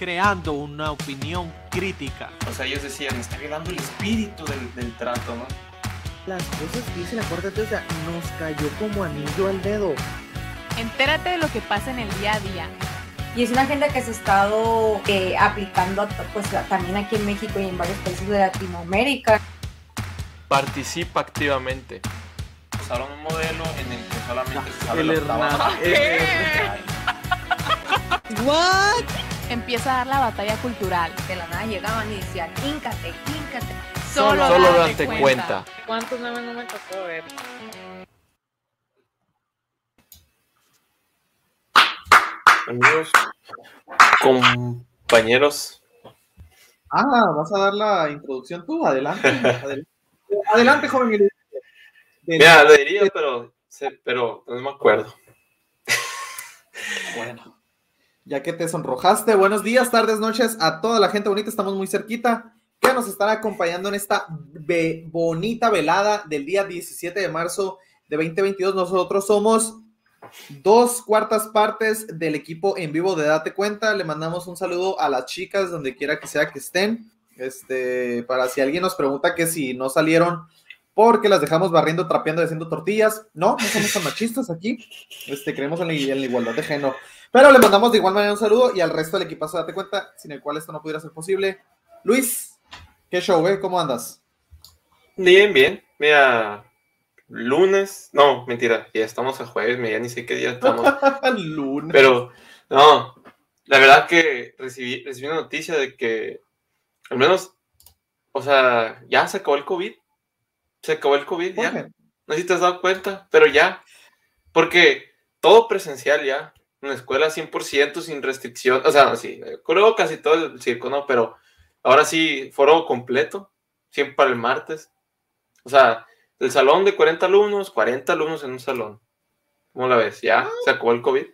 creando una opinión crítica. O sea, ellos decían, está violando el espíritu del, del trato, ¿no? Las cosas que dice la Corte, o sea, nos cayó como anillo al dedo. Entérate de lo que pasa en el día a día. Y es una agenda que se ha estado eh, aplicando pues, también aquí en México y en varios países de Latinoamérica. Participa activamente. Usaron un modelo en el que solamente se sabe El octava Hernán. parte. ¿What? Empieza a dar la batalla cultural. De la nada llegaban y decían, híncate, híncate. Solo, Solo date date cuenta. cuenta. ¿Cuántos memes no me tocó ver? Amigos, compañeros, Ah, ¿vas a dar la introducción tú? Adelante. Adelante, Adelante, joven. Mira, lo diría, pero, sé- pero no me acuerdo. Bueno, ya que te sonrojaste, buenos días, tardes, noches a toda la gente bonita, estamos muy cerquita, que nos están acompañando en esta bonita velada del día 17 de marzo de 2022. Nosotros somos dos cuartas partes del equipo en vivo de Date Cuenta. Le mandamos un saludo a las chicas, donde quiera que sea que estén. Este, para si alguien nos pregunta que si no salieron porque las dejamos barriendo, trapeando haciendo tortillas. No, no somos tan machistas aquí. Este, creemos en la, en la igualdad de género. Pero le mandamos de igual manera un saludo y al resto del equipazo, date cuenta, sin el cual esto no pudiera ser posible. Luis, ¿qué show, eh? ¿Cómo andas? Bien, bien. Mira, lunes, no, mentira, ya estamos a jueves, mira, ya ni sé qué día estamos. Lunes. Pero, no, la verdad que recibí, recibí una noticia de que, al menos, o sea, ya se acabó el COVID. Se acabó el COVID, ya. No sé si te has dado cuenta, pero ya. Porque todo presencial ya, en la escuela 100% sin restricción. O sea, sí, luego casi todo el circo, ¿no? Pero ahora sí, foro completo, siempre para el martes. O sea, el salón de 40 alumnos, 40 alumnos en un salón. ¿Cómo la ves? Ya, se acabó el COVID.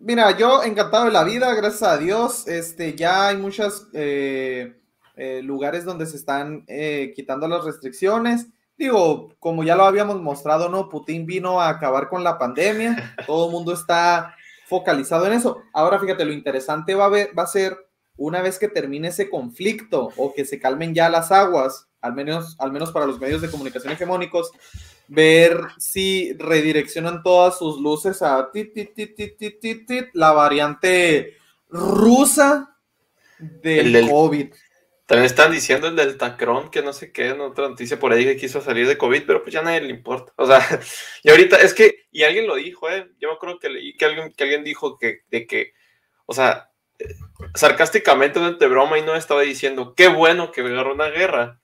Mira, yo encantado de la vida, gracias a Dios. Este, ya hay muchos eh, eh, lugares donde se están eh, quitando las restricciones. Digo, como ya lo habíamos mostrado, ¿no? Putin vino a acabar con la pandemia. Todo el mundo está focalizado en eso. Ahora, fíjate, lo interesante va a, ver, va a ser una vez que termine ese conflicto o que se calmen ya las aguas, al menos, al menos para los medios de comunicación hegemónicos, ver si redireccionan todas sus luces a tit, tit, tit, tit, tit, tit, tit, la variante rusa del, El del- COVID. También están diciendo el del Tacrón, que no sé qué, en otra noticia por ahí que quiso salir de COVID, pero pues ya a nadie le importa. O sea, y ahorita es que, y alguien lo dijo, ¿eh? Yo me acuerdo que leí que alguien, que alguien dijo que, de que, o sea, eh, sarcásticamente, de broma, y no estaba diciendo, qué bueno que agarró una guerra.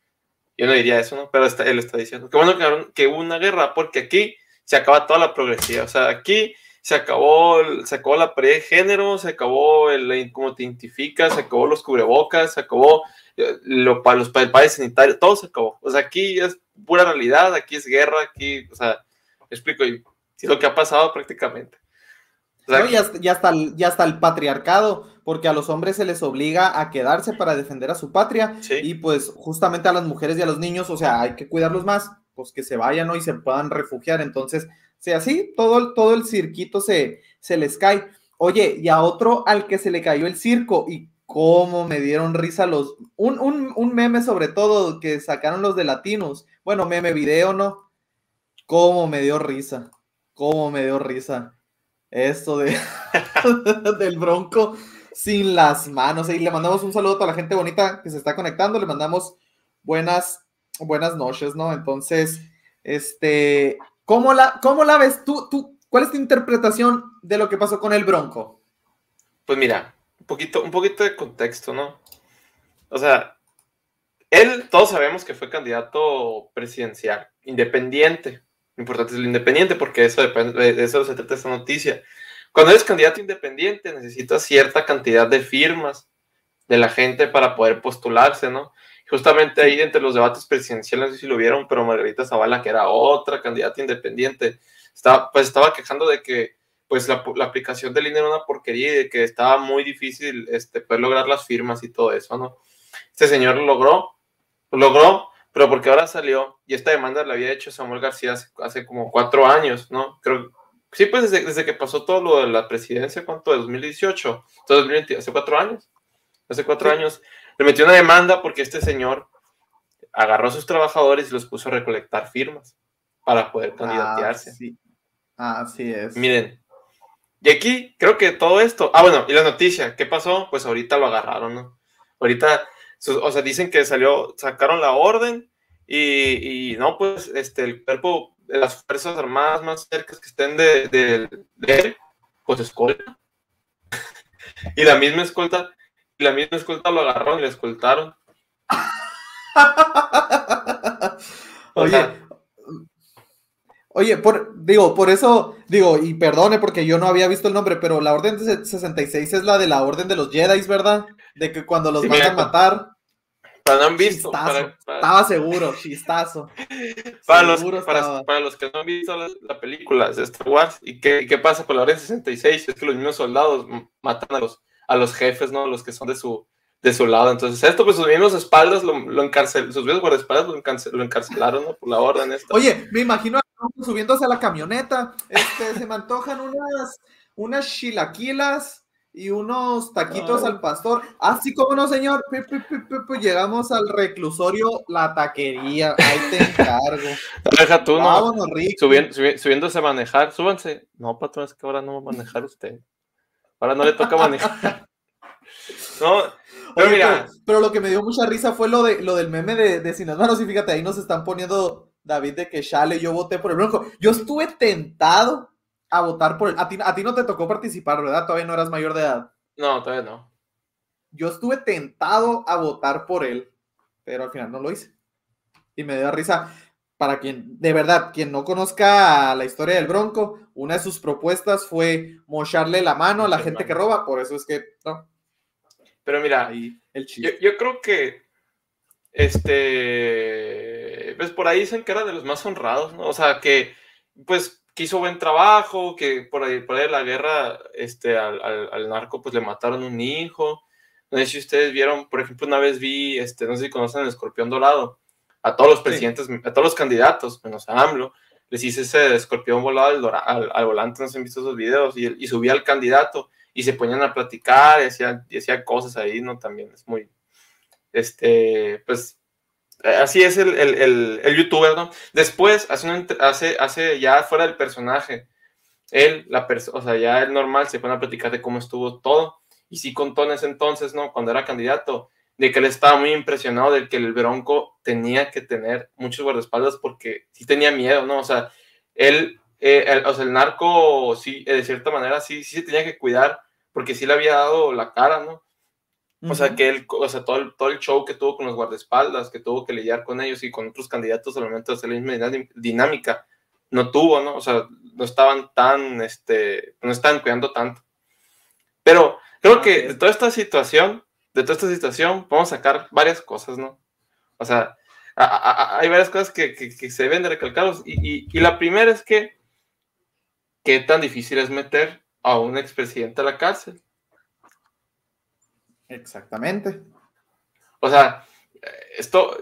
Yo no diría eso, ¿no? Pero está- él está diciendo, qué bueno que, que hubo una guerra, porque aquí se acaba toda la progresiva. O sea, aquí se acabó, se acabó la pared de género, se acabó el, cómo te identificas, se acabó los cubrebocas, se acabó eh, lo, para los para el país sanitario, todo se acabó. O sea, aquí es pura realidad, aquí es guerra, aquí, o sea, me explico, y lo que ha pasado prácticamente. O sea, ¿no? Y, hasta, y hasta el, patriarcado, porque a los hombres se les obliga a quedarse para defender a su patria sí. y pues justamente a las mujeres y a los niños, o sea, hay que cuidarlos más, pues que se vayan ¿no? y se puedan refugiar. Entonces, si así, todo, todo el cirquito se, se les cae. Oye, y a otro al que se le cayó el circo y cómo me dieron risa los... Un, un, un meme sobre todo que sacaron los de latinos. Bueno, meme video, ¿no? Cómo me dio risa. Cómo me dio risa. Esto de del bronco sin las manos. Y le mandamos un saludo a toda la gente bonita que se está conectando. Le mandamos buenas, buenas noches, ¿no? Entonces, este, ¿cómo la, cómo la ves tú, tú? ¿Cuál es tu interpretación de lo que pasó con el bronco? Pues mira, un poquito, un poquito de contexto, ¿no? O sea, él, todos sabemos que fue candidato presidencial, independiente. Importante es lo independiente porque eso depende, de eso se trata esta noticia. Cuando eres candidato independiente necesitas cierta cantidad de firmas de la gente para poder postularse, ¿no? Justamente ahí entre los debates presidenciales, no sé si lo vieron, pero Margarita Zavala, que era otra candidata independiente, estaba, pues estaba quejando de que pues la, la aplicación del INE era una porquería y de que estaba muy difícil este, poder lograr las firmas y todo eso, ¿no? Este señor lo logró, lo logró, pero porque ahora salió y esta demanda la había hecho Samuel García hace, hace como cuatro años, ¿no? Creo, Sí, pues desde, desde que pasó todo lo de la presidencia, ¿cuánto? De 2018, todo 2020, hace cuatro años. Hace cuatro Sí. años le metió una demanda porque este señor agarró a sus trabajadores y los puso a recolectar firmas para poder candidatearse. Ah, sí. Así es. Miren, y aquí creo que todo esto. Ah, bueno, y la noticia, ¿qué pasó? Pues ahorita lo agarraron, ¿no? Ahorita, o sea, dicen que salió, sacaron la orden y, y no, pues, este, el cuerpo de las Fuerzas Armadas más cercas que estén de, de, de él, pues escolta. y la misma escolta, la misma escolta lo agarraron y lo escoltaron. Oye, sea, Oye, por, digo, por eso, digo, y perdone porque yo no había visto el nombre, pero la Orden de 66 es la de la Orden de los Jedi, ¿verdad? De que cuando los Sí, mandan mira, matar, para no han visto, chistazo. para, para- estaba seguro, chistazo. Para los, para, para los que no han visto la, la película de Star Wars, ¿y qué, y qué pasa con la Orden 66? Es que los mismos soldados matan a los, a los jefes, ¿no? Los que son de su, de su lado. Entonces, esto, pues sus mismos espaldas lo, lo encarcelaron, sus mismos guardaespaldas lo, encarcel- lo encarcelaron, ¿no? Por la orden esta. Oye, me imagino a subiéndose a la camioneta, este, se me antojan unas, unas chilaquilas y unos taquitos Ay. al pastor. Así como no, señor, Pi, pi, pi, pi, pi, llegamos al reclusorio, la taquería, ahí te encargo. Deja tú, ¿no? Vámonos, Rick. Subiendo, subi- subiéndose a manejar, súbanse. No, patrón, es que ahora no va a manejar usted. Ahora no le toca manejar. No, pero Oye, mira, pero, pero lo que me dio mucha risa fue lo de lo del meme de, de Sin las manos. Y fíjate, ahí nos están poniendo David de que Chale, yo voté por el Bronco. Yo estuve tentado a votar por. A ti, a ti no te tocó participar, ¿verdad? Todavía no eras mayor de edad. no, todavía no. Yo estuve tentado a votar por él, pero al final no lo hice. Y me dio risa. Para quien, de verdad, quien no conozca la historia del Bronco, una de sus propuestas fue mocharle la mano a la gente que roba. Por eso es que, no, Pero mira, ahí el Yo, yo creo que este pues por ahí dicen que era de los más honrados, ¿no? O sea, que pues que hizo buen trabajo, que por ahí, por ahí de la guerra este, al, al- al narco pues le mataron un hijo. No sé si ustedes vieron, por ejemplo, una vez vi, este, no sé si conocen el escorpión dorado, a todos los presidentes, a todos los candidatos, menos a AMLO, les hice ese escorpión volado al, dora- al, al volante, no si han visto esos videos, y, y subía al candidato y se ponían a platicar y hacían, y hacían cosas ahí, ¿no? También es muy, este, pues, eh, así es el, el, el, el youtuber, ¿no? Después, hace, una hace, hace ya fuera del personaje, él, la persona, o sea, ya el normal, se pone a platicar de cómo estuvo todo, y sí contó en ese entonces, ¿no? Cuando era candidato, de que él estaba muy impresionado de que el Bronco tenía que tener muchos guardaespaldas porque sí tenía miedo, ¿no? O sea, él, eh, el, o sea, el narco, sí, eh, de cierta manera, sí, sí se tenía que cuidar porque sí le había dado la cara, ¿no? O sea, Ujú. que él, o sea, todo el, todo el show que tuvo con los guardaespaldas, que tuvo que lidiar con ellos y con otros candidatos al momento de hacer la misma dinámica, no tuvo, ¿no? O sea, no estaban tan, este, no estaban cuidando tanto. Pero creo Así que de toda esta situación, de toda esta situación, vamos a sacar varias cosas, ¿no? O sea, a- a- a- hay varias cosas que, que- que se deben de recalcar. Y, y- y la primera es que, ¿qué tan difícil es meter a un expresidente a la cárcel? Exactamente. O sea, esto,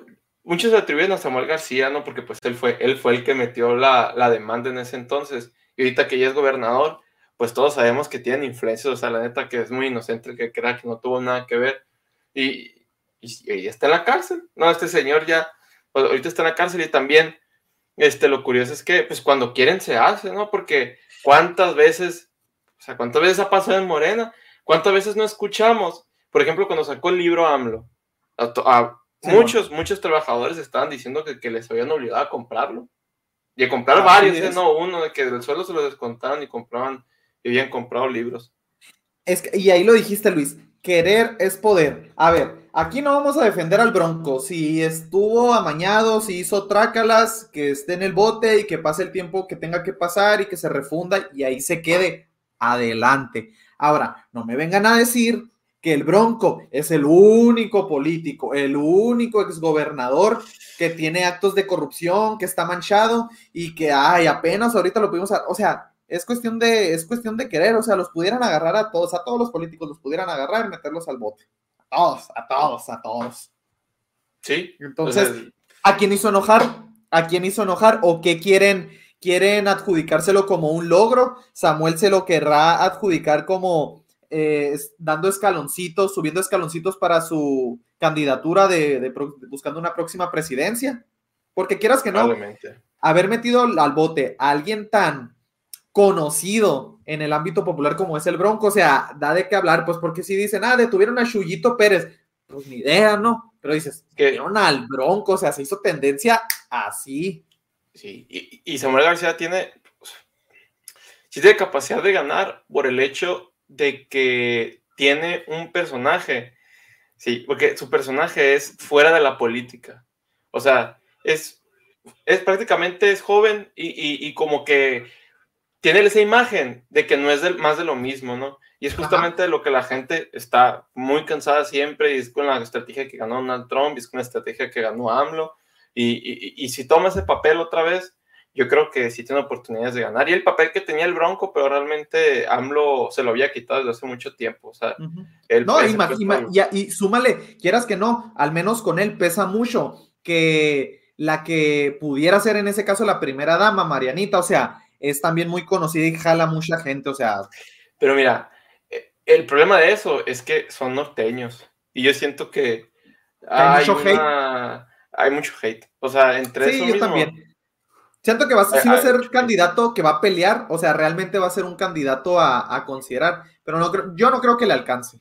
muchos le atribuyen a Samuel García, ¿no? Porque pues él fue, él fue el que metió la, la demanda en ese entonces. Y ahorita que ya es gobernador, pues todos sabemos que tienen influencias. O sea, la neta que es muy inocente que crea que no tuvo nada que ver. Y, y, y está en la cárcel. No, este señor ya, pues, ahorita está en la cárcel y también, este, lo curioso es que, pues cuando quieren se hace, ¿no? Porque cuántas veces, o sea, cuántas veces ha pasado en Morena, cuántas veces no escuchamos. Por ejemplo, cuando sacó el libro AMLO, a to- a Sí, muchos, muchos trabajadores estaban diciendo que, que les habían obligado a comprarlo. Y a comprar varios, ¿eh? no uno, de que del sueldo se lo descontaban y compraban, y habían comprado libros. Es que- y ahí lo dijiste, Luis. Querer es poder. A ver, aquí no vamos a defender al Bronco. Si estuvo amañado, si hizo trácalas, que esté en el bote y que pase el tiempo que tenga que pasar y que se refunda y ahí se quede. Adelante. Ahora, no me vengan a decir que el Bronco es el único político, el único exgobernador que tiene actos de corrupción, que está manchado y que, ay, apenas ahorita lo pudimos, o sea, es cuestión de, es cuestión de querer, o sea, los pudieran agarrar a todos, a todos los políticos los pudieran agarrar y meterlos al bote. A todos, a todos, a todos. Sí. Entonces, O sea, ¿a quién hizo enojar? ¿A quién hizo enojar? ¿O qué quieren, quieren adjudicárselo como un logro. Samuel se lo querrá adjudicar como eh, dando escaloncitos, subiendo escaloncitos para su candidatura de, de buscando una próxima presidencia. Porque quieras que no, haber metido al bote a alguien tan conocido en el ámbito popular como es el Bronco, o sea, da de qué hablar, pues porque si dicen, ah, detuvieron a Chuyito Pérez, pues ni idea, ¿no? Pero dices, Que- detuvieron al Bronco, o sea, se hizo tendencia así. Sí, y, y Samuel García tiene, pues, sí tiene capacidad de ganar por el hecho de que tiene un personaje, sí, porque su personaje es fuera de la política, o sea, es, es prácticamente es joven y, y- y como que tiene esa imagen de que no es más de lo mismo, ¿no? Y es Ajá. justamente lo que la gente está muy cansada siempre y es con la estrategia que ganó Donald Trump y es con la estrategia que ganó AMLO. Y, y- y si toma ese papel otra vez, yo creo que sí tiene oportunidades de ganar. Y el papel que tenía el Bronco, pero realmente AMLO se lo había quitado desde hace mucho tiempo. O sea, él No, ima- ima- ya- y súmale, quieras que no, al menos con él pesa mucho que la que pudiera ser en ese caso la primera dama, Marianita, o sea, es también muy conocida y jala mucha gente, o sea, Pero mira, eh, el problema de eso es que son norteños. Y yo siento que Hay hay, mucho hate. hay mucho hate. O sea, entre sí, eso yo mismo, también. Siento que va, a- Hay- sí va a hay ser candidato que va a pelear, o sea, realmente va a ser un candidato a, a considerar, pero no creo, yo no creo que le alcance.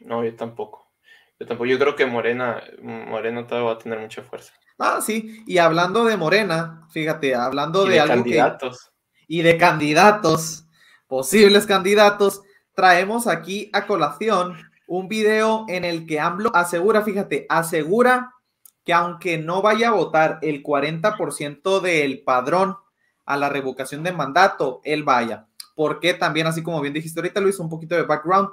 No, yo tampoco. Yo tampoco. Yo creo que Morena, Morena todavía va a tener mucha fuerza. Ah, sí, y hablando de Morena, fíjate, hablando Y de, de algo que... candidatos. y de candidatos, posibles candidatos, traemos aquí a colación un video en el que AMLO asegura, fíjate, asegura que aunque no vaya a votar el 40% del padrón a la revocación de mandato, él vaya. Porque también, así como bien dijiste ahorita, Luis, un poquito de background.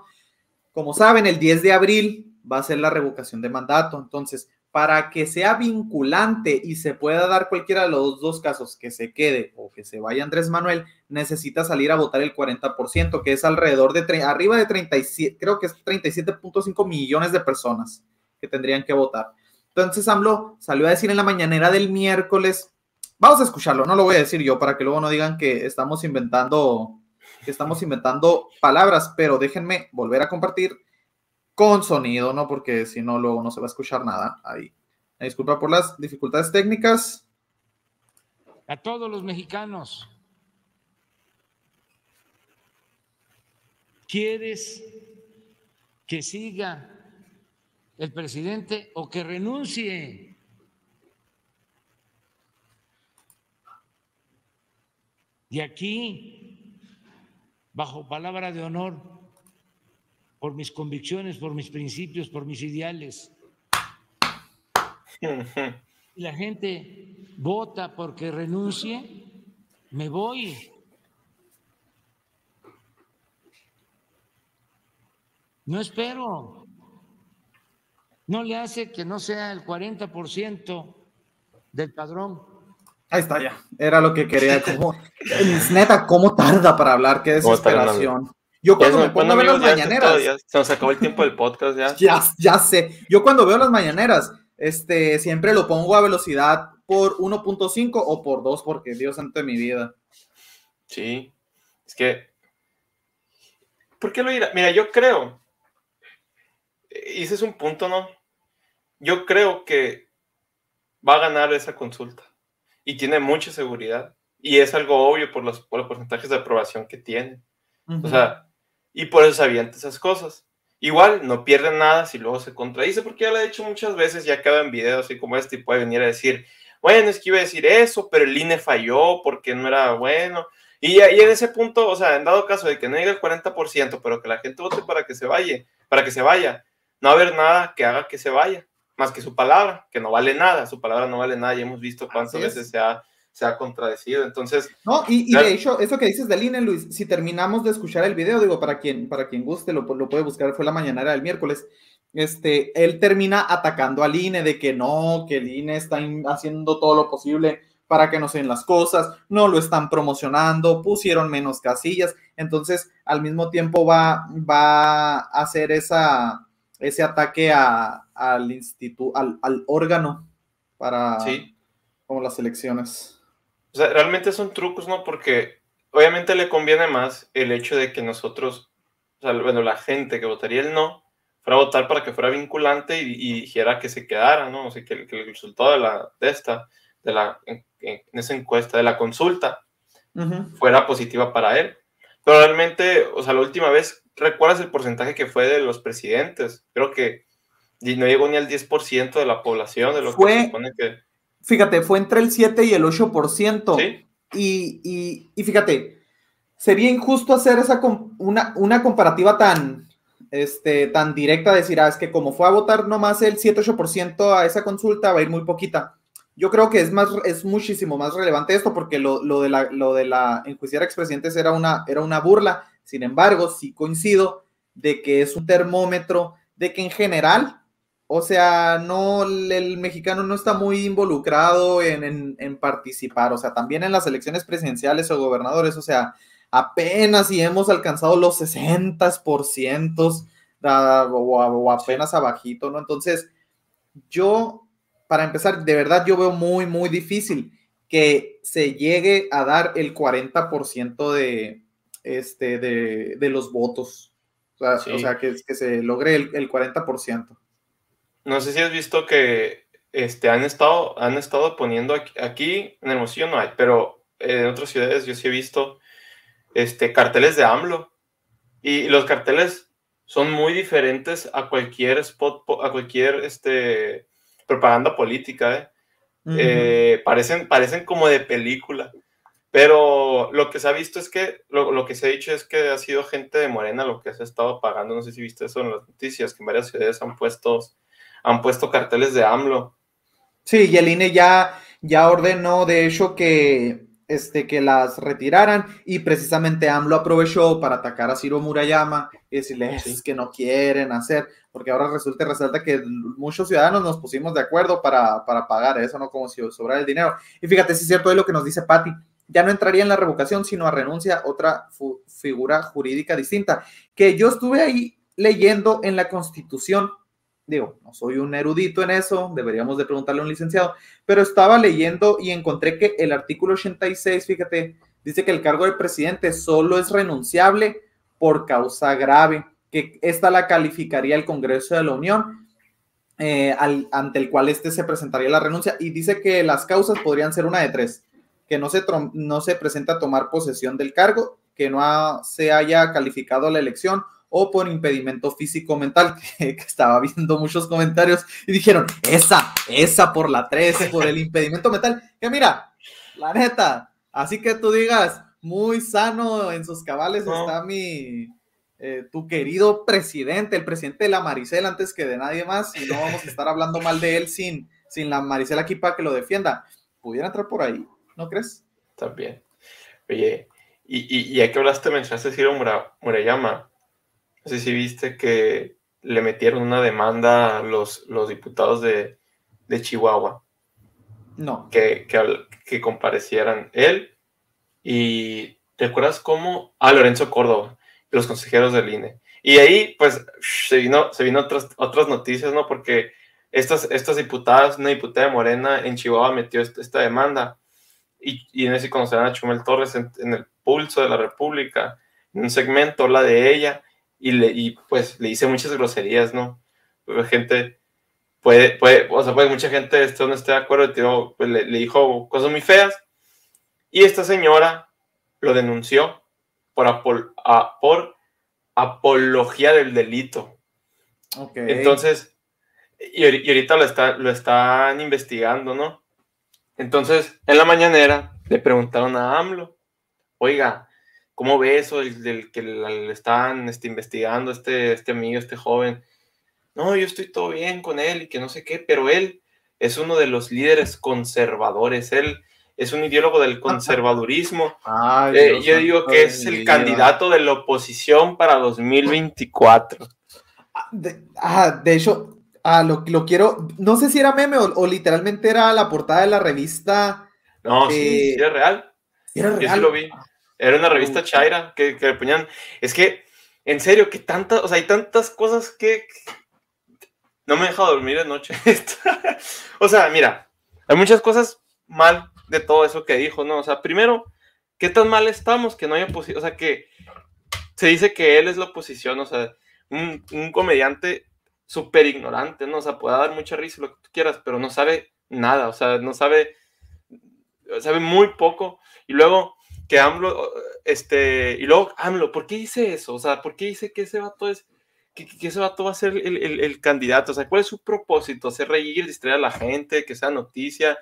Como saben, el 10 de abril va a ser la revocación de mandato. Entonces, para que sea vinculante y se pueda dar cualquiera de los dos casos, que se quede o que se vaya Andrés Manuel, necesita salir a votar el 40%, que es alrededor de, arriba de 37, creo que es 37.5 millones de personas que tendrían que votar. Entonces AMLO salió a decir en la mañanera del miércoles, vamos a escucharlo, no lo voy a decir yo para que luego no digan que estamos inventando, que estamos inventando palabras, pero déjenme volver a compartir con sonido, ¿no? Porque si no, luego no se va a escuchar nada. Ahí. Disculpa por las dificultades técnicas. a todos los mexicanos. ¿Quieres que siga el presidente o que renuncie? Y aquí, bajo palabra de honor, por mis convicciones, por mis principios, por mis ideales, y la gente vota porque renuncie, me voy. No espero. No le hace que no sea el 40% del padrón. Ahí está ya. Era lo que quería. Como, neta, ¿cómo tarda para hablar? Qué ¿Cómo tarda, desesperación. Yo cuando me pongo bueno, a ver las todo, mañaneras, ya se nos acabó el tiempo del podcast ya. ya, ya sé. Yo cuando veo las mañaneras, este, siempre lo pongo a velocidad por 1.5 o por 2, porque Dios santo de mi vida. Sí. Es que. ¿Por qué lo irá? Mira, yo creo. Y ese es un punto, ¿no? Yo creo que va a ganar esa consulta. Y tiene mucha seguridad. Y es algo obvio por los, por los porcentajes de aprobación que tiene. O sea, y por eso se avienta esas cosas. Igual no pierde nada si luego se contradice, porque ya lo he dicho muchas veces, ya acaba en videos así como este, y puede venir a decir, bueno, es que iba a decir eso, pero el INE falló porque no era bueno. Y, y en ese punto, o sea, en dado caso de que no llegue el 40%, pero que la gente vote para que se vaya, para que se vaya, no va a haber nada que haga que se vaya, más que su palabra, que no vale nada, su palabra no vale nada, ya hemos visto cuántas veces se ha, se ha contradecido. Entonces, No, y, de hecho, eso que dices del INE, Luis, si terminamos de escuchar el video, digo, para quien, para quien guste, lo, lo puede buscar, fue la mañanera del miércoles. Este, él termina atacando al INE de que no, que el INE está haciendo todo lo posible para que no se den las cosas, no lo están promocionando, pusieron menos casillas, entonces al mismo tiempo va, va a hacer esa, ese ataque a- al instituto, al, al órgano para sí. como las elecciones. O sea, realmente son trucos, ¿no? Porque obviamente le conviene más el hecho de que nosotros, o sea, bueno, la gente que votaría el no, fuera a votar para que fuera vinculante y, y dijera que se quedara, ¿no? O sea, que, el- que el resultado de, la, de esta, de la, en, en esa encuesta, de la consulta, fuera positiva para él. Pero realmente, o sea, la última vez, ¿recuerdas el porcentaje que fue de los presidentes? Creo que ni- no llegó ni al 10% de la población de lo Fue- que se supone que... Fíjate, fue entre el 7 y el 8%. Sí, Y, y- y fíjate, sería injusto hacer esa una, una comparativa tan, este, tan directa, decir, ah, es que como fue a votar nomás el 7-8% a esa consulta, va a ir muy poquita. Yo creo que es, más, es muchísimo más relevante esto porque lo, lo de la, lo de la enjuiciar a expresidentes era una, era una burla. Sin embargo, sí coincido de que es un termómetro de que en general, o sea, no, el, mexicano no está muy involucrado en, en- en participar, o sea, también en las elecciones presidenciales o gobernadores, o sea, apenas si hemos alcanzado los 60% da- o, o apenas abajito, ¿no? Entonces, yo, para empezar, de verdad yo veo muy, muy difícil que se llegue a dar el 40% de, este, de, de los votos. O sea, Sí. o sea, que, que se logre el, el 40%. No sé si has visto que este, han, estado, han estado poniendo aquí, aquí en Hermosillo no hay, pero en otras ciudades yo sí he visto este, carteles de AMLO. Y los carteles son muy diferentes a cualquier spot, po- a cualquier este, propaganda política, ¿eh? Eh, parecen, parecen como de película. Pero lo que se ha visto es que, lo, lo que se ha dicho es que ha sido gente de Morena lo que se ha estado pagando. No sé si viste eso en las noticias, que en varias ciudades han puesto, han puesto carteles de AMLO. Sí, y el INE ya, ya ordenó, de hecho, que, este, que las retiraran y precisamente AMLO aprovechó para atacar a Ciro Murayama y decirle Sí. "Es que no quieren hacer, porque ahora resulta y resalta que muchos ciudadanos nos pusimos de acuerdo para, para pagar eso, ¿no? Como si sobrara el dinero. Y fíjate, sí es cierto de lo que nos dice Patti, ya no entraría en la revocación, sino a renuncia otra fu- figura jurídica distinta, que yo estuve ahí leyendo en la Constitución, digo, no soy un erudito en eso, deberíamos de preguntarle a un licenciado, pero estaba leyendo y encontré que el artículo 86, fíjate, dice que el cargo del presidente solo es renunciable por causa grave, que esta la calificaría el Congreso de la Unión, eh, ante el cual este se presentaría la renuncia, y dice que las causas podrían ser una de tres, que no se, no se presenta a tomar posesión del cargo, que no se haya calificado la elección o por impedimento físico mental, que, que estaba viendo muchos comentarios y dijeron, esa, esa por la 3, por el impedimento mental, que mira, la neta, así que tú digas, muy sano en sus cabales No. está mi, eh, tu querido presidente, el presidente de la Maricel antes que de nadie más, y no vamos a estar hablando mal de él sin, sin la Maricel aquí para que lo defienda. Pudiera entrar por ahí, ¿no crees? También. Oye, y, y, y ya que hablaste, mencionaste Ciro Mura- Murayama. No sé si viste que le metieron una demanda a los, los diputados de, de Chihuahua No. que, que, que comparecieran él y ¿te acuerdas cómo? Ah, Lorenzo Córdoba, los consejeros del INE. Y ahí, pues, se vino, se vino otras, otras noticias, ¿no? Porque estas, estas diputadas, una diputada de Morena en Chihuahua metió esta, esta demanda y, y en ese conocerán a Chumel Torres en, en el pulso de la República, en un segmento, la de ella, y, le, y pues le hice muchas groserías, ¿no? Gente puede, puede, o sea, pues mucha gente esto no esté de acuerdo, tío, pues, le, le dijo cosas muy feas, y esta señora lo denunció por, apol- a- por apología del delito. Ok. Entonces, y, y ahorita lo, está, lo están investigando, ¿no? Entonces, en la mañanera le preguntaron a AMLO, oiga, ¿cómo ve eso del, del que le están este, investigando este, este amigo, este joven? No, yo estoy todo bien con él y que no sé qué, pero él es uno de los líderes conservadores, él es un ideólogo del conservadurismo. Ay, Eh, yo digo que es el vida. candidato de la oposición para 2024. De, ah, de hecho, ah, lo, lo quiero, no sé si era meme o, o literalmente era la portada de la revista. No, sí, Eh, sí, es real. Era Yo real. sí lo vi. Era una revista Chaira que, que le ponían. Es que, en serio, que tantas, o sea, hay tantas cosas que. no me deja dormir de noche. o sea, mira, hay muchas cosas mal de todo eso que dijo, ¿no? O sea, primero, ¿qué tan mal estamos que no hay oposición? O sea, que se dice que él es la oposición, o sea, un, un comediante súper ignorante, ¿no? O sea, puede dar mucha risa lo que tú quieras, pero no sabe nada, o sea, no sabe, sabe muy poco. Y luego que AMLO, este, y luego AMLO, ¿por qué dice eso? O sea, ¿por qué dice que ese vato es, que, que ese vato va a ser el, el, el, candidato? O sea, ¿cuál es su propósito? ¿Hacer reír, distraer a la gente, que sea noticia?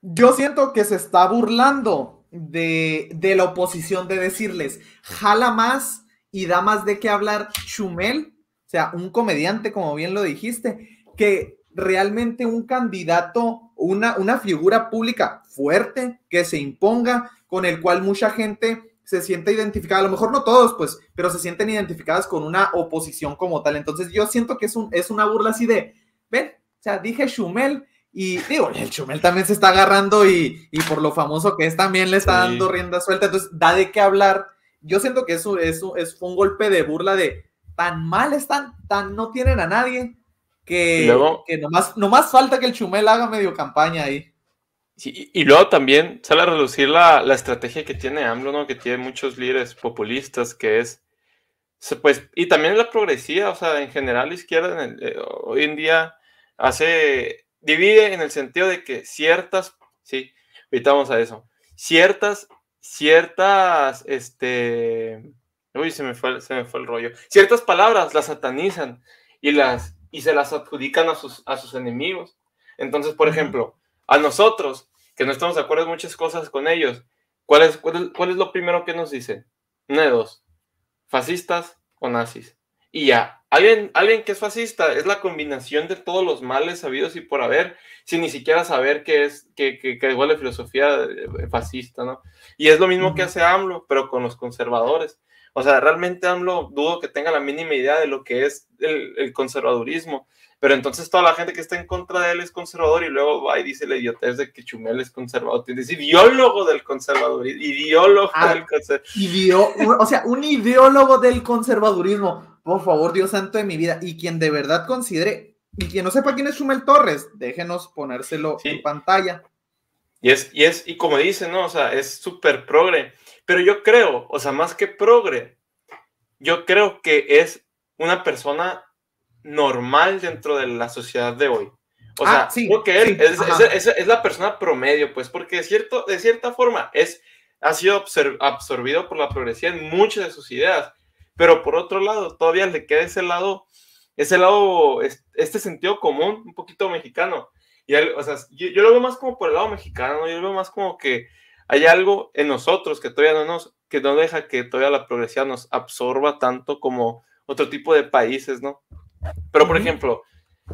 Yo siento que se está burlando de, de la oposición, de decirles, jala más y da más de qué hablar Chumel, o sea, un comediante, como bien lo dijiste, que realmente un candidato, una, una figura pública fuerte que se imponga, con el cual mucha gente se siente identificada, a lo mejor no todos, pues, pero se sienten identificadas con una oposición como tal. Entonces yo siento que es, un, es una burla así de, ven, o sea, dije Schumel y digo, el Schumel también se está agarrando y, y por lo famoso que es también le está Sí. dando rienda suelta, entonces da de qué hablar. Yo siento que eso, eso fue un golpe de burla de tan mal están, tan no tienen a nadie que, luego- que nomás, nomás falta que el Chumel haga medio campaña ahí. Sí, y y luego también sale a relucir la, la estrategia que tiene AMLO, ¿no? Que tiene muchos líderes populistas, que es, pues, y también la progresía, o sea, en general la izquierda en el- eh, hoy en día hace, divide en el sentido de que ciertas, sí, ahorita vamos a eso, ciertas, ciertas, este, uy, se me fue, el- se me fue el rollo, ciertas palabras las satanizan y las, y se las adjudican a sus, a sus enemigos. Entonces, por ejemplo, a nosotros, que no estamos de acuerdo en muchas cosas con ellos, ¿cuál es, cuál es, cuál es lo primero que nos dicen? Una de dos, fascistas o nazis. Y ya, alguien, alguien que es fascista es la combinación de todos los males sabidos y por haber, sin ni siquiera saber qué es, que, que, que igual la filosofía eh, fascista, ¿no? Y es lo mismo que hace AMLO, pero con los conservadores. O sea, realmente AMLO dudo que tenga la mínima idea de lo que es el, el conservadurismo. Pero entonces toda la gente que está en contra de él es conservador y luego va y dice la idiotez de que Chumel es conservador. Es ideólogo del conservadurismo, ideólogo Ah. del conservadurismo. O sea, un ideólogo del conservadurismo. Por favor, Dios santo de mi vida. Y quien de verdad considere, y quien no sepa quién es Chumel Torres, déjenos ponérselo Sí. en pantalla. Y es, y es, y como dicen, ¿no? O sea, es súper progre. Pero yo creo, o sea, más que progre, yo creo que es una persona normal dentro de la sociedad de hoy. O Ah, sea, sí, creo que él sí, es, ajá. es- es- es la persona promedio, pues, porque de, cierto, de cierta forma es, ha sido absorbido por la progresía en muchas de sus ideas. Pero por otro lado, todavía le queda ese lado, ese lado, es- este sentido común, un poquito mexicano. Y él, o sea, yo, yo lo veo más como por el lado mexicano, ¿no? yo lo veo más como que hay algo en nosotros que todavía no nos, que no deja que todavía la progresía nos absorba tanto como otro tipo de países, ¿no? Pero, por ejemplo,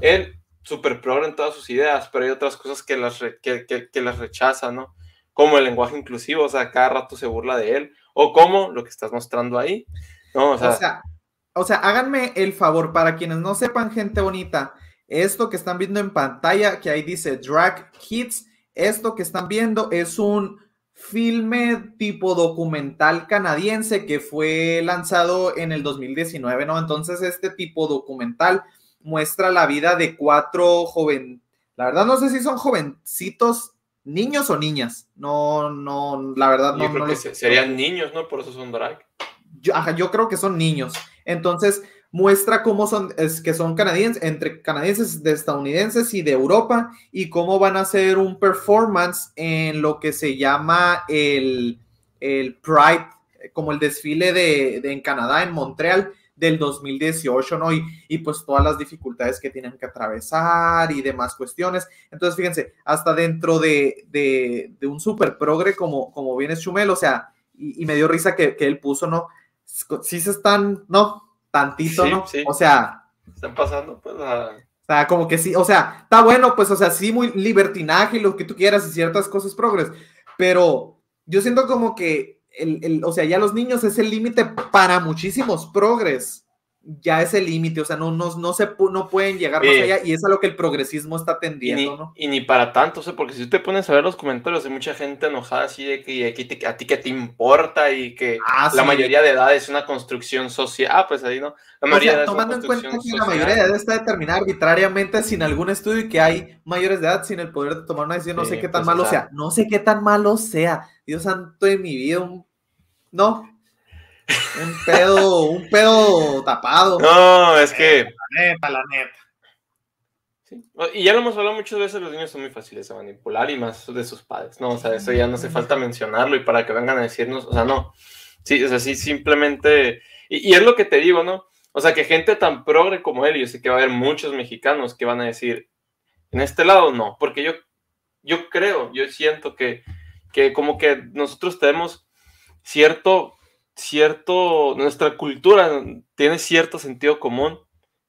él súper progre en todas sus ideas, pero hay otras cosas que las, re- que, que- que las rechaza, ¿no? Como el lenguaje inclusivo, o sea, cada rato se burla de él, o como lo que estás mostrando ahí, ¿no? O sea, O sea, o sea, háganme el favor, para quienes no sepan, gente bonita, esto que están viendo en pantalla, que ahí dice Drag Hits, esto que están viendo es un filme tipo documental canadiense que fue lanzado en el 2019, ¿no? Entonces, este tipo documental muestra la vida de cuatro joven, la verdad no sé si son jovencitos, niños o niñas, no, no, la verdad no, yo creo no que serían niños, ¿no? Por eso son drag. yo, ajá, yo creo que son niños. Entonces, muestra cómo son, es que son canadienses, entre canadienses, de estadounidenses y de Europa, y cómo van a hacer un performance en lo que se llama el, el Pride, eh, como el desfile de, de en Canadá, en Montreal, del 2018, ¿no? Y, pues todas las dificultades que tienen que atravesar y demás cuestiones. Entonces, fíjense, hasta dentro de, de, de un super progre como, como viene Chumel, o sea, y, y me dio risa que, que él puso, ¿no? Sí se están, ¿no? Tantito, Sí, ¿no? sí. O sea, Están pasando, pues, a... o sea, como que sí, o sea, está bueno, pues, o sea, sí, muy libertinaje y lo que tú quieras y ciertas cosas progres, pero yo siento como que, el, el- o sea, ya los niños es el límite para muchísimos progres. Ya es el límite, o sea, no, no, no, se, no pueden llegar más allá y es a lo que el progresismo está Y ni, tendiendo, ¿no? y ni para tanto, o sea, porque si tú te pones a ver los comentarios, hay mucha gente enojada así de que y aquí te- a ti que te importa y que Ah, la sí. mayoría de edad es una construcción social. Ah, pues ahí no. La O mayoría de sea, edad es una tomando en cuenta que la mayoría de edad está determinada arbitrariamente sin algún estudio y que hay mayores de edad sin el poder de tomar una decisión, no Sí, sé qué tan pues, malo o sea- sea, no sé qué tan malo sea, Dios santo de mi vida, un... no, un pedo, un pedo tapado. No, es que. La neta, la neta. sí. Y ya lo hemos hablado muchas veces, los niños son muy fáciles de manipular y más de sus padres, ¿no? O sea, eso ya no hace falta mencionarlo y para que vengan a decirnos, o sea, no. Sí, o sea, sí, simplemente. Y, y es lo que te digo, ¿no? O sea, que gente tan progre como él, yo sé que va a haber muchos mexicanos que van a decir, en este lado no, porque yo, yo creo, yo siento que, que como que nosotros tenemos cierto, cierto, nuestra cultura tiene cierto sentido común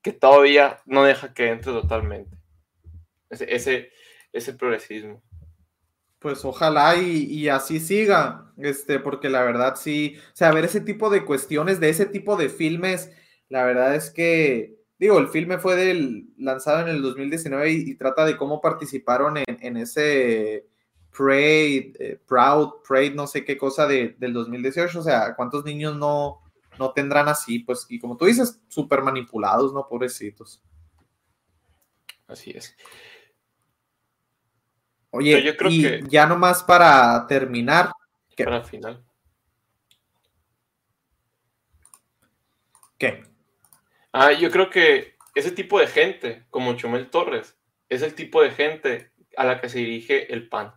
que todavía no deja que entre totalmente. Ese, ese, progresismo. Pues ojalá y, y así siga, este, porque la verdad sí, o sea, ver ese tipo de cuestiones, de ese tipo de filmes, la verdad es que, digo, el filme fue lanzado en el 2019 y, y trata de cómo participaron en ese Pride, eh, Proud, Pride, no sé qué cosa de, del 2018, o sea, ¿cuántos niños no, no tendrán así? Pues, y como tú dices, súper manipulados, ¿no? Pobrecitos. Así es. Oye, Pero yo creo y que- ya nomás para terminar, ¿Qué? Para el final. ¿qué? Ah, yo creo que ese tipo de gente, como Chumel Torres, es el tipo de gente a la que se dirige el PAN.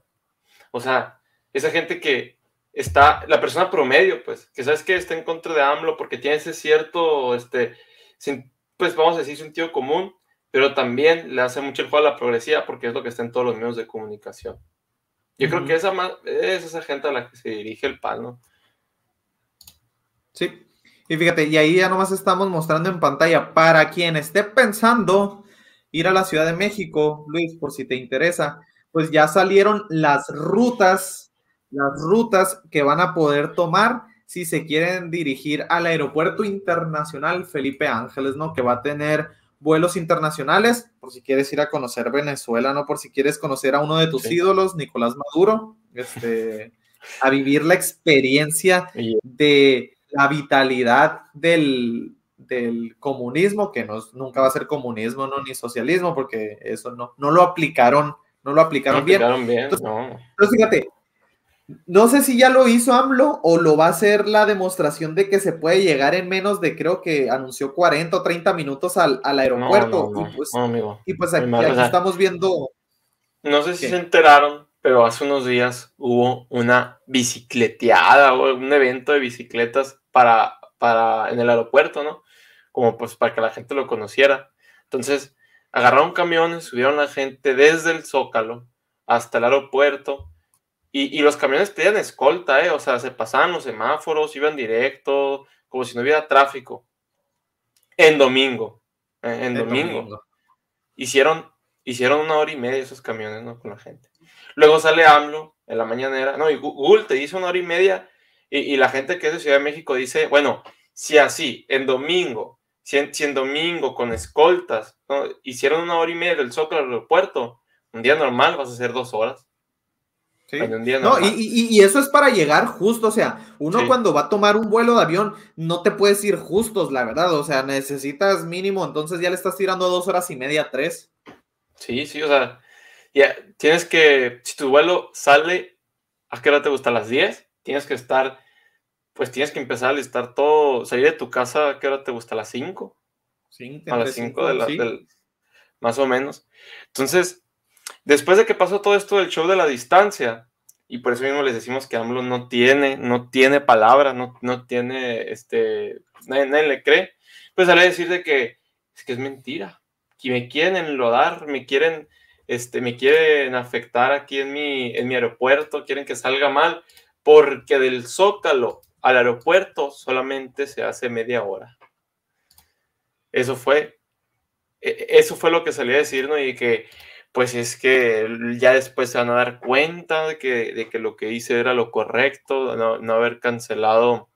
O sea, esa gente que está, la persona promedio, pues, que sabes que está en contra de AMLO porque tiene ese cierto, este, sin- pues vamos a decir, sentido común, pero también le hace mucho el juego a la progresía porque es lo que está en todos los medios de comunicación. Yo creo Ujú. que esa ma- es esa gente a la que se dirige el PAN, ¿no? Sí. Y fíjate, y ahí ya nomás estamos mostrando en pantalla para quien esté pensando ir a la Ciudad de México, Luis, por si te interesa, pues ya salieron las rutas, las rutas que van a poder tomar si se quieren dirigir al aeropuerto internacional Felipe Ángeles, ¿no? Que va a tener vuelos internacionales, por si quieres ir a conocer Venezuela, ¿no? Por si quieres conocer a uno de tus Sí. ídolos, Nicolás Maduro, este, a vivir la experiencia de la vitalidad del, del comunismo, que no, nunca va a ser comunismo, ¿no? Ni socialismo, porque eso no, no lo aplicaron, no lo aplicaron No bien. aplicaron bien, Entonces- no. Entonces, fíjate, no sé si ya lo hizo AMLO o lo va a hacer la demostración de que se puede llegar en menos de, creo que anunció 40 o 30 minutos al, aeropuerto. no, y pues, y pues aquí, estamos viendo, No sé si ¿Qué? se enteraron, pero hace unos días hubo una bicicleteada o un evento de bicicletas para, para en el aeropuerto, ¿no? Como pues para que la gente lo conociera. Entonces, agarraron camiones, subieron a la gente desde el Zócalo hasta el aeropuerto y, y los camiones pedían escolta, ¿eh? O sea, se pasaban los semáforos, iban directo, como si no hubiera tráfico. En domingo. eh, en domingo domingo. hicieron, hicieron una hora y media esos camiones, ¿no? Con la gente. Luego sale AMLO en la mañanera, no, y Google te dice una hora y media, y, y la gente que es de Ciudad de México dice, bueno, si así, en domingo, si en, domingo con escoltas, ¿no? hicieron una hora y media del Zócalo al aeropuerto, un día normal vas a hacer dos horas. Sí. En un día No, y, normal. y- y eso es para llegar justo, o sea, uno Sí. cuando va a tomar un vuelo de avión no te puedes ir justos, la verdad, o sea, necesitas mínimo, entonces ya le estás tirando dos horas y media, tres. Sí, sí, o sea, ya tienes que, si tu vuelo sale, ¿a qué hora te gusta? ¿A las 10? Tienes que estar, pues tienes que empezar a listar todo, salir de tu casa, ¿a qué hora te gusta? ¿A las 5? Sí, A las entre 5 de la, sí. del- más o menos. Entonces, después de que pasó todo esto del show de la distancia, y por eso mismo les decimos que AMLO no tiene, no tiene palabra, no, no tiene, este, nadie, nadie le cree, pues sale a decir de que es que es mentira, que me quieren enlodar, me quieren, este, me quieren afectar aquí en mi, en mi aeropuerto, quieren que salga mal, porque del Zócalo al aeropuerto solamente se hace media hora. Eso fue, e- eso fue lo que salía a decir, ¿no? Y que, pues es que ya después se van a dar cuenta de que, de que lo que hice era lo correcto, no, no haber cancelado,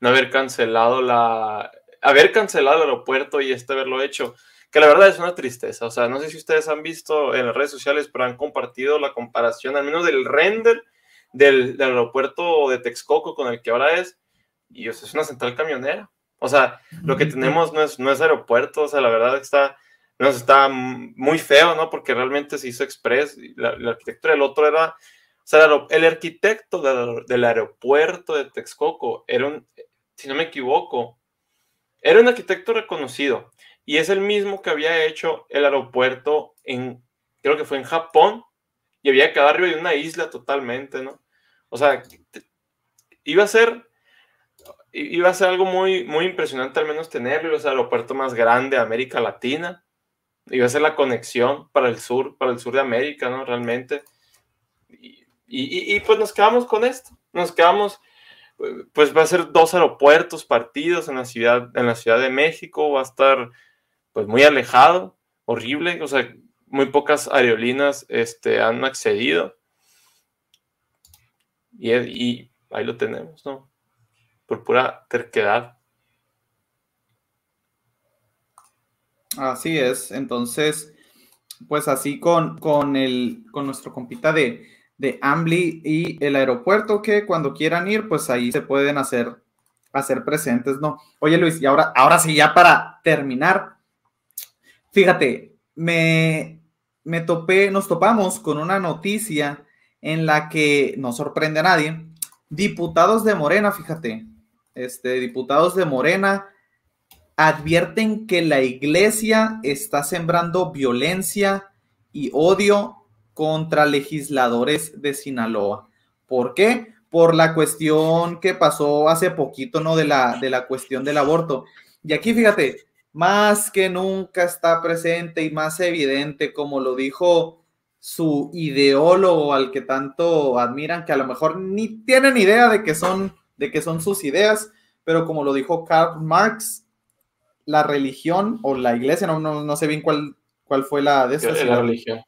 no haber cancelado la, haber cancelado el aeropuerto y este haberlo hecho, que la verdad es una tristeza. O sea, no sé si ustedes han visto en las redes sociales, pero han compartido la comparación, al menos del render del, del aeropuerto de Texcoco con el que ahora es, y o sea, es una central camionera. O sea, lo que tenemos no es, no es aeropuerto, o sea, la verdad está, nos está muy feo, ¿no? Porque realmente se hizo express, la, la arquitectura del otro era, o sea, el, el arquitecto del, del aeropuerto de Texcoco era un, si no me equivoco, era un arquitecto reconocido y es el mismo que había hecho el aeropuerto en, creo que fue en Japón, y había quedado arriba de una isla totalmente, ¿no? O sea, iba a ser, iba a ser algo muy, muy impresionante al menos tenerlo, iba el aeropuerto más grande de América Latina, iba a ser la conexión para el sur, para el sur de América, ¿no? Realmente. Y, y, y pues nos quedamos con esto, nos quedamos pues va a ser dos aeropuertos partidos en la ciudad, en la Ciudad de México, va a estar pues muy alejado, horrible, o sea, muy pocas aerolíneas este, han accedido. Y, ahí lo tenemos, ¿no? Por pura terquedad. Así es, entonces, pues así con, con, el, con nuestro compita de, de Ambly y el aeropuerto, que cuando quieran ir, pues ahí se pueden hacer, hacer presentes, ¿no? Oye Luis, y ahora, ahora sí, ya para terminar, fíjate, me, me topé, nos topamos con una noticia en la que no sorprende a nadie, diputados de Morena, fíjate, este, diputados de Morena advierten que la iglesia está sembrando violencia y odio contra legisladores de Sinaloa. ¿Por qué? Por la cuestión que pasó hace poquito, ¿no? De la, de la cuestión del aborto. Y aquí, fíjate, más que nunca está presente y más evidente, como lo dijo su ideólogo al que tanto admiran, que a lo mejor ni tienen idea de que son, de que son sus ideas, pero como lo dijo Karl Marx, la religión o la iglesia, no, no, sé bien cuál, cuál fue la de estas. La religión.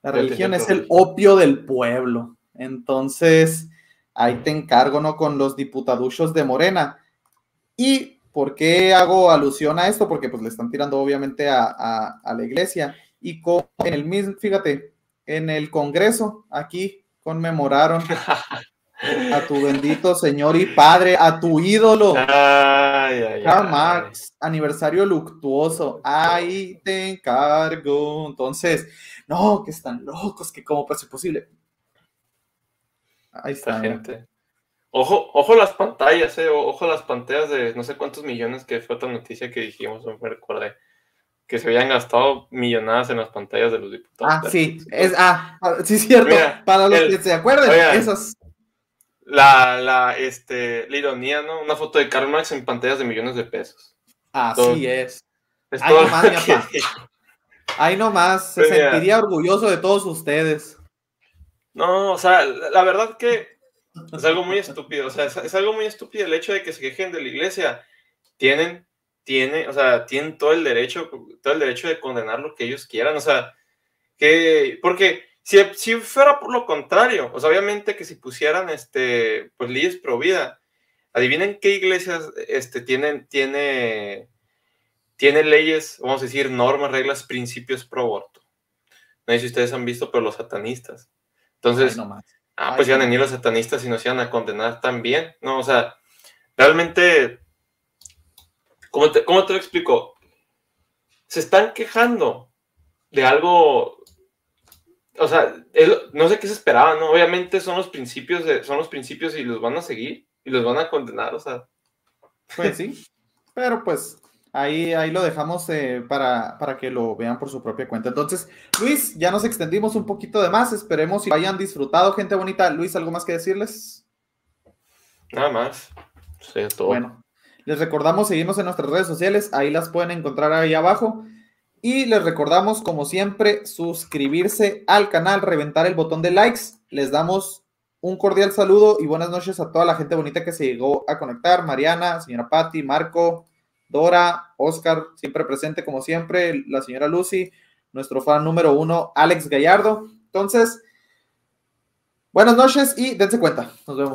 La religión es el opio del pueblo. Entonces, ahí te encargo, ¿no? Con los diputaduchos de Morena. ¿Y por qué hago alusión a esto? Porque pues le están tirando obviamente a, a, a la iglesia. Y con, en el mismo, fíjate, en el Congreso, aquí conmemoraron a tu bendito Señor y Padre, a tu ídolo, Ay, ay, Karl ay. Marx, aniversario luctuoso, ahí te encargo. Entonces, no, que están locos, que cómo puede ser posible. Ahí está. gente. Ojo, ojo las pantallas, eh, ojo las pantallas de no sé cuántos millones, que fue otra noticia que dijimos, no me recordé, que se habían gastado millonadas en las pantallas de los diputados. Ah, sí, es, ah, ah, sí, cierto. Mira, Para los el- que se acuerden, esas. La, la, este, la ironía, ¿no? Una foto de Karl Marx en pantallas de millones de pesos. Así es. Es Ay, todo nomás, mi papá. Ahí nomás, se mira. sentiría orgulloso de todos ustedes. No, o sea, la, la verdad que es algo muy estúpido. O sea, es, es algo muy estúpido el hecho de que se quejen de la iglesia. Tienen, tiene, o sea, tienen todo el derecho, todo el derecho de condenar lo que ellos quieran. O sea, que, porque si, si fuera por lo contrario, o sea, obviamente que si pusieran este, pues leyes pro vida, adivinen qué iglesias este, tienen, tiene, tiene leyes, vamos a decir, normas, reglas, principios pro aborto. No sé si ustedes han visto, pero los satanistas. Entonces, Ahí nomás. Ah, Ay, pues iban a no. venir los satanistas y nos iban a condenar también, ¿no? O sea, realmente, ¿cómo te, cómo te lo explico? Se están quejando de algo, o sea, no sé qué se esperaba, ¿no? Obviamente son los principios, de, son los principios y los van a seguir y los van a condenar, o sea, Pues sí, pero pues ahí, ahí lo dejamos eh, para, para que lo vean por su propia cuenta. Entonces, Luis, ya nos extendimos un poquito de más, esperemos y hayan disfrutado, gente bonita. Luis, ¿algo más que decirles? nada más. Todo. Bueno, les recordamos seguirnos en nuestras redes sociales, ahí las pueden encontrar ahí abajo. Y les recordamos, como siempre, suscribirse al canal, reventar el botón de likes. Les damos un cordial saludo y buenas noches a toda la gente bonita que se llegó a conectar. Mariana, señora Patti, Marco, Dora, Oscar, siempre presente como siempre, la señora Lucy, nuestro fan número uno, Alex Gallardo. Entonces, buenas noches y dense cuenta. Nos vemos.